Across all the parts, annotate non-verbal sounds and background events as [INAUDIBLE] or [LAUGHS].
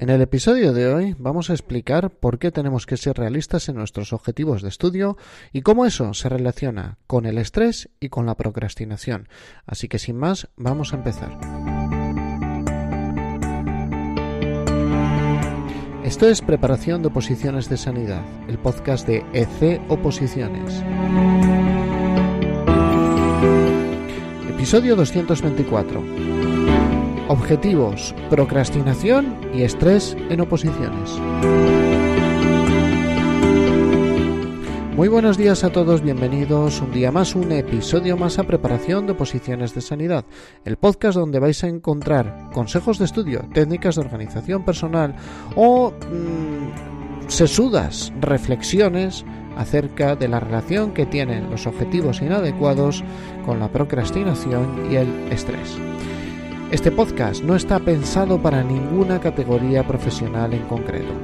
En el episodio de hoy vamos a explicar por qué tenemos que ser realistas en nuestros objetivos de estudio y cómo eso se relaciona con el estrés y con la procrastinación. Así que sin más, vamos a empezar. Esto es Preparación de Oposiciones de Sanidad, el podcast de EC Oposiciones. Episodio 224 objetivos, procrastinación y estrés en oposiciones. Muy buenos días a todos, bienvenidos un día más, un episodio más a preparación de oposiciones de sanidad, el podcast donde vais a encontrar consejos de estudio, técnicas de organización personal o mm, sesudas reflexiones acerca de la relación que tienen los objetivos inadecuados con la procrastinación y el estrés. Este podcast no está pensado para ninguna categoría profesional en concreto.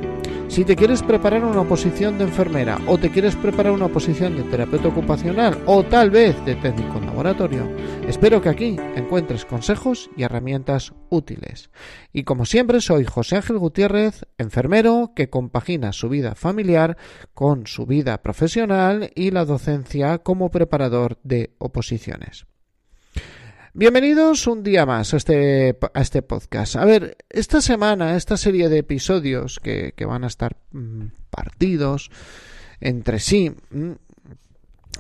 Si te quieres preparar una posición de enfermera o te quieres preparar una posición de terapeuta ocupacional o tal vez de técnico en laboratorio, espero que aquí encuentres consejos y herramientas útiles. Y como siempre soy José Ángel Gutiérrez, enfermero que compagina su vida familiar con su vida profesional y la docencia como preparador de oposiciones. Bienvenidos un día más a este, a este podcast. A ver, esta semana, esta serie de episodios que, que van a estar mm, partidos entre sí, mm,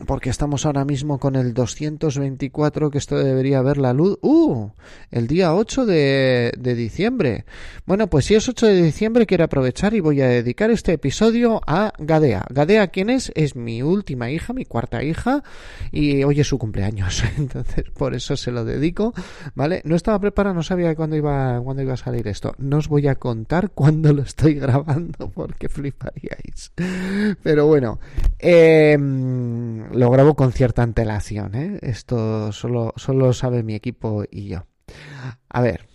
porque estamos ahora mismo con el 224, que esto debería ver la luz. ¡Uh! El día 8 de, de, diciembre. Bueno, pues si es 8 de diciembre, quiero aprovechar y voy a dedicar este episodio a Gadea. Gadea, ¿quién es? Es mi última hija, mi cuarta hija, y hoy es su cumpleaños. [LAUGHS] Entonces, por eso se lo dedico, ¿vale? No estaba preparado, no sabía cuándo iba, cuándo iba a salir esto. No os voy a contar cuándo lo estoy grabando, [LAUGHS] porque fliparíais. Pero bueno, eh lo grabo con cierta antelación, ¿eh? Esto solo, solo sabe mi equipo y yo. A ver.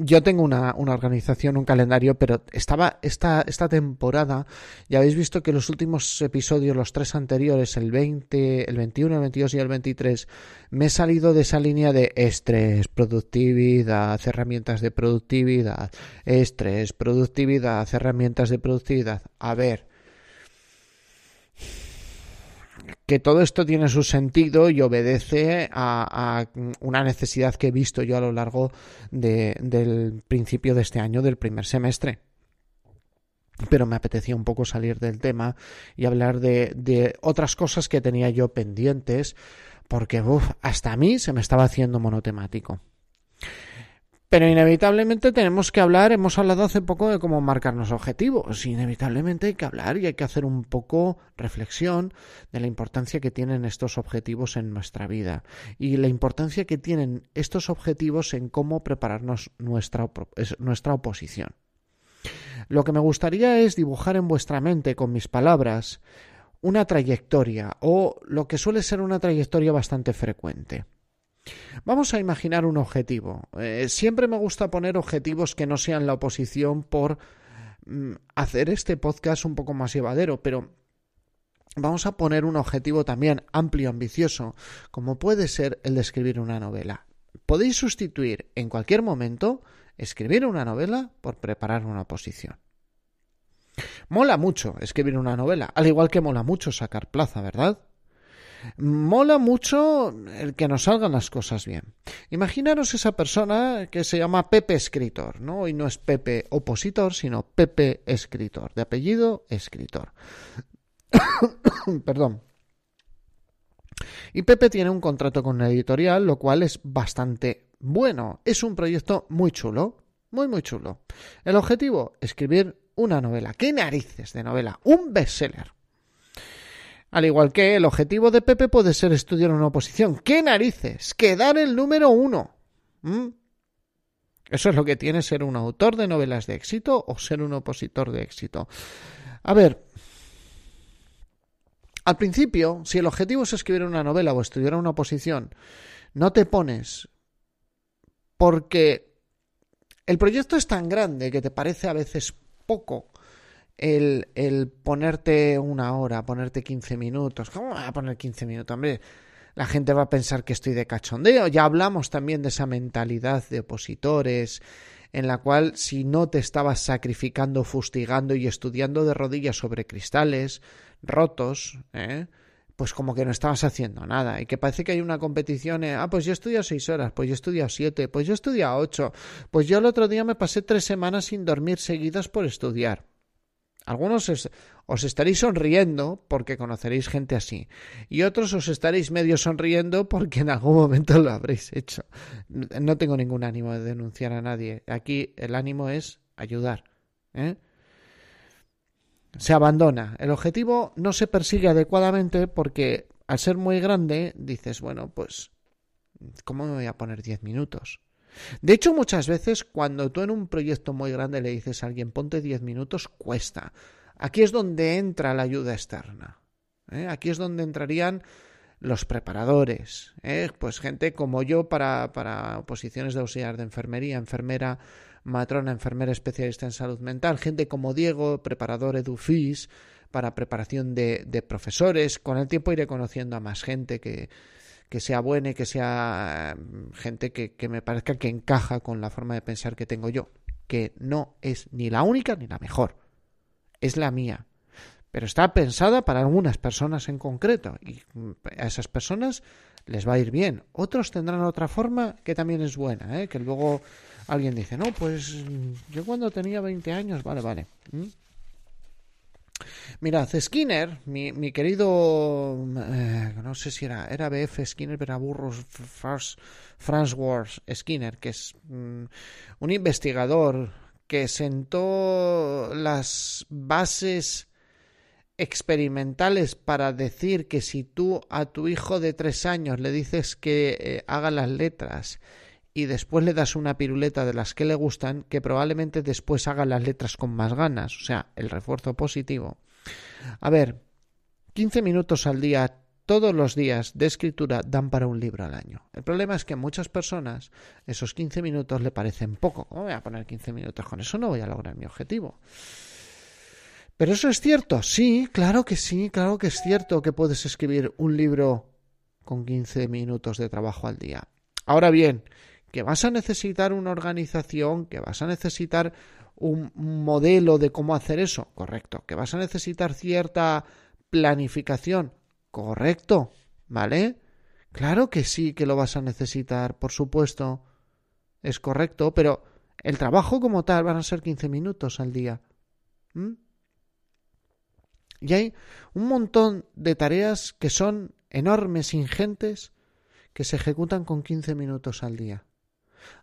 Yo tengo una, una, organización, un calendario, pero estaba esta, esta temporada, ya habéis visto que los últimos episodios, los tres anteriores, el 20, el 21, el 22 y el 23, me he salido de esa línea de estrés, productividad, herramientas de productividad, estrés, productividad, herramientas de productividad. A ver, que todo esto tiene su sentido y obedece a, una necesidad que he visto yo a lo largo del principio de este año, del primer semestre. Pero me apetecía un poco salir del tema y hablar de, otras cosas que tenía yo pendientes, porque hasta a mí se me estaba haciendo monotemático. Pero inevitablemente tenemos que hablar, hemos hablado hace poco de cómo marcarnos objetivos, inevitablemente hay que hablar y hay que hacer un poco reflexión de la importancia que tienen estos objetivos en nuestra vida y la importancia que tienen estos objetivos en cómo prepararnos nuestra, nuestra oposición. Lo que me gustaría es dibujar en vuestra mente con mis palabras una trayectoria o lo que suele ser una trayectoria bastante frecuente. Vamos a imaginar un objetivo. Eh, siempre me gusta poner objetivos que no sean la oposición por mm, hacer este podcast un poco más llevadero, pero vamos a poner un objetivo también amplio, ambicioso, como puede ser el de escribir una novela. Podéis sustituir en cualquier momento escribir una novela por preparar una oposición. Mola mucho escribir una novela, al igual que mola mucho sacar plaza, ¿verdad? Mola mucho el que nos salgan las cosas bien. Imaginaros esa persona que se llama Pepe Escritor, ¿no? Y no es Pepe Opositor, sino Pepe Escritor, de apellido Escritor. [COUGHS] Perdón. Y Pepe tiene un contrato con una editorial, lo cual es bastante bueno. Es un proyecto muy chulo, muy, muy chulo. El objetivo, escribir una novela. ¿Qué narices de novela? Un bestseller. Al igual que el objetivo de Pepe puede ser estudiar una oposición. ¿Qué narices? Quedar el número uno. ¿Mm? Eso es lo que tiene ser un autor de novelas de éxito o ser un opositor de éxito. A ver, al principio, si el objetivo es escribir una novela o estudiar una oposición, no te pones porque el proyecto es tan grande que te parece a veces poco el, el ponerte una hora, ponerte 15 minutos. ¿Cómo voy a poner 15 minutos? Hombre, la gente va a pensar que estoy de cachondeo. Ya hablamos también de esa mentalidad de opositores en la cual si no te estabas sacrificando, fustigando y estudiando de rodillas sobre cristales rotos, ¿eh? pues como que no estabas haciendo nada y que parece que hay una competición, ah, pues yo he estudiado seis horas, pues yo he estudiado siete, pues yo he estudiado ocho, pues yo el otro día me pasé tres semanas sin dormir seguidas por estudiar. Algunos os, estaréis sonriendo porque conoceréis gente así y otros os estaréis medio sonriendo porque en algún momento lo habréis hecho. No tengo ningún ánimo de denunciar a nadie. Aquí el ánimo es ayudar. ¿eh? Se abandona. El objetivo no se persigue adecuadamente porque al ser muy grande dices, bueno, pues, ¿cómo me voy a poner 10 minutos? De hecho, muchas veces cuando tú en un proyecto muy grande le dices a alguien ponte 10 minutos, cuesta. Aquí es donde entra la ayuda externa. ¿eh? Aquí es donde entrarían los preparadores, ¿eh? pues gente como yo para, para posiciones de auxiliar de enfermería, enfermera, matrona, enfermera especialista en salud mental, gente como Diego, preparador EduFis, para preparación de, de profesores. Con el tiempo iré conociendo a más gente que, que sea buena y que sea mm, gente que, que me parezca que encaja con la forma de pensar que tengo yo, que no es ni la única ni la mejor, es la mía, pero está pensada para algunas personas en concreto y mm, a esas personas les va a ir bien. Otros tendrán otra forma que también es buena, ¿eh? que luego alguien dice, no, pues mm, yo cuando tenía 20 años, vale, vale. Mirad, Skinner, mi, mi querido, eh, no sé si era, era BF Skinner, pero Burros Franz Wars Skinner, que es mm, un investigador que sentó las bases experimentales para decir que si tú a tu hijo de tres años le dices que eh, haga las letras y después le das una piruleta de las que le gustan, que probablemente después haga las letras con más ganas, o sea, el refuerzo positivo. A ver, 15 minutos al día, todos los días de escritura dan para un libro al año. El problema es que a muchas personas esos 15 minutos le parecen poco. ¿Cómo voy a poner 15 minutos? Con eso no voy a lograr mi objetivo. Pero eso es cierto, sí, claro que sí, claro que es cierto que puedes escribir un libro con 15 minutos de trabajo al día. Ahora bien, que vas a necesitar una organización, que vas a necesitar un modelo de cómo hacer eso, correcto. Que vas a necesitar cierta planificación, correcto, ¿vale? Claro que sí que lo vas a necesitar, por supuesto, es correcto, pero el trabajo como tal van a ser 15 minutos al día. Y hay un montón de tareas que son enormes, ingentes, que se ejecutan con 15 minutos al día.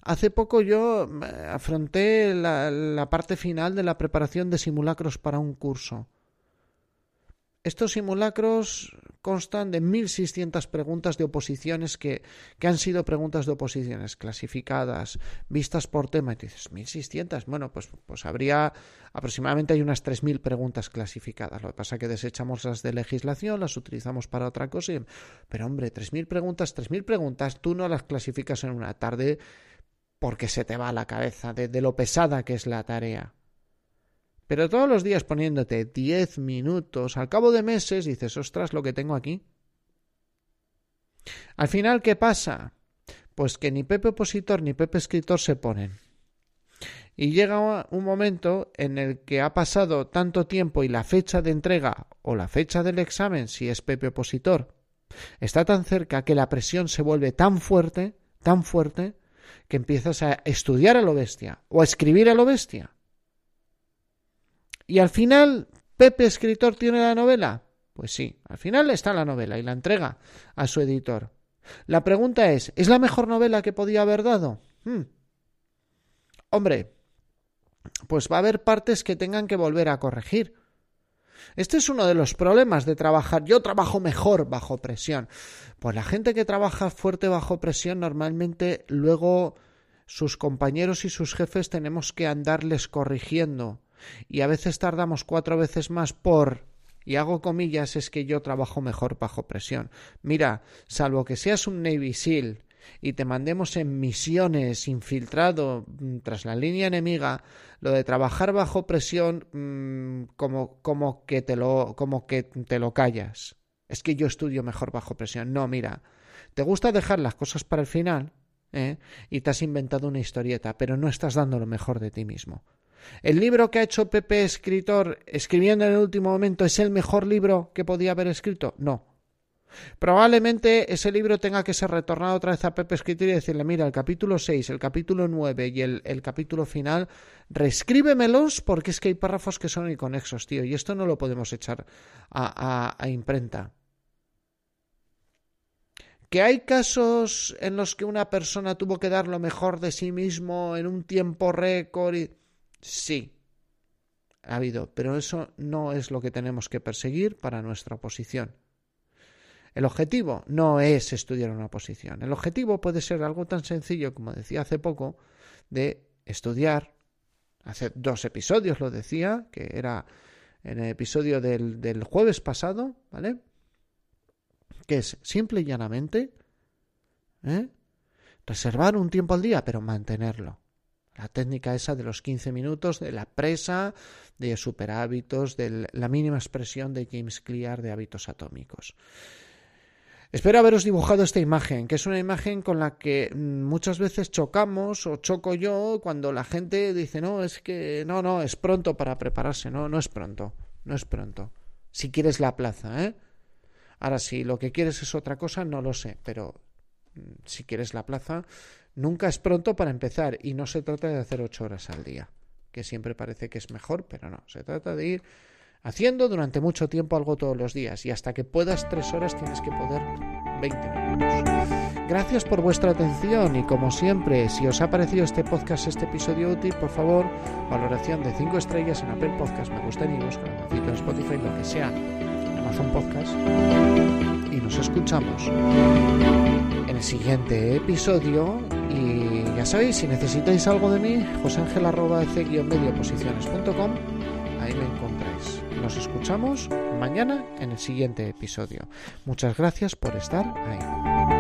Hace poco yo eh, afronté la, parte final de la preparación de simulacros para un curso. Estos simulacros constan de 1.600 preguntas de oposiciones que, que, han sido preguntas de oposiciones clasificadas, vistas por tema. Y dices, 1.600. Bueno, pues, pues habría aproximadamente hay unas 3.000 preguntas clasificadas. Lo que pasa es que desechamos las de legislación, las utilizamos para otra cosa. Pero hombre, 3.000 preguntas, 3.000 preguntas, tú no las clasificas en una tarde porque se te va a la cabeza de, lo pesada que es la tarea. Pero todos los días poniéndote diez minutos, al cabo de meses dices, ostras, lo que tengo aquí. Al final, ¿qué pasa? Pues que ni Pepe opositor ni Pepe escritor se ponen. Y llega un momento en el que ha pasado tanto tiempo y la fecha de entrega o la fecha del examen, si es Pepe opositor, está tan cerca que la presión se vuelve tan fuerte, tan fuerte, que empiezas a estudiar a lo bestia o a escribir a lo bestia. Y al final, Pepe, escritor, tiene la novela. Pues sí, al final está la novela y la entrega a su editor. La pregunta es, ¿es la mejor novela que podía haber dado? Hmm. Hombre, pues va a haber partes que tengan que volver a corregir. Este es uno de los problemas de trabajar. Yo trabajo mejor bajo presión. Pues la gente que trabaja fuerte bajo presión normalmente luego sus compañeros y sus jefes tenemos que andarles corrigiendo. Y a veces tardamos cuatro veces más por y hago comillas es que yo trabajo mejor bajo presión. Mira, salvo que seas un Navy SEAL y te mandemos en misiones infiltrado mm, tras la línea enemiga, lo de trabajar bajo presión mm, como, como, que te lo, como que te lo callas. Es que yo estudio mejor bajo presión. No, mira, ¿te gusta dejar las cosas para el final? ¿eh? y te has inventado una historieta, pero no estás dando lo mejor de ti mismo. ¿El libro que ha hecho Pepe escritor escribiendo en el último momento es el mejor libro que podía haber escrito? No. Probablemente ese libro tenga que ser retornado otra vez a Pepe Escritor y decirle, mira, el capítulo 6, el capítulo 9 y el, capítulo final, reescríbemelos porque es que hay párrafos que son inconexos, tío, y esto no lo podemos echar a, a, a imprenta. ¿Que hay casos en los que una persona tuvo que dar lo mejor de sí mismo en un tiempo récord? Y... Sí, ha habido, pero eso no es lo que tenemos que perseguir para nuestra oposición. El objetivo no es estudiar una posición. El objetivo puede ser algo tan sencillo como decía hace poco, de estudiar. Hace dos episodios lo decía, que era en el episodio del, del jueves pasado, ¿vale? Que es simple y llanamente ¿eh? reservar un tiempo al día, pero mantenerlo. La técnica esa de los 15 minutos, de la presa, de superhábitos, de la mínima expresión de James Clear de hábitos atómicos. Espero haberos dibujado esta imagen, que es una imagen con la que muchas veces chocamos o choco yo cuando la gente dice, no, es que no, no, es pronto para prepararse, no, no es pronto, no es pronto. Si quieres la plaza, ¿eh? Ahora, si lo que quieres es otra cosa, no lo sé, pero si quieres la plaza, nunca es pronto para empezar y no se trata de hacer ocho horas al día, que siempre parece que es mejor, pero no, se trata de ir haciendo durante mucho tiempo algo todos los días y hasta que puedas tres horas tienes que poder 20 minutos. Gracias por vuestra atención y como siempre, si os ha parecido este podcast, este episodio útil, por favor, valoración de 5 estrellas en Apple Podcast, me gusta iVoox, en Spotify, lo que sea, en Amazon Podcast y nos escuchamos en el siguiente episodio y ya sabéis, si necesitáis algo de mí, joseangel.com ahí me encontráis. Nos escuchamos mañana en el siguiente episodio. Muchas gracias por estar ahí.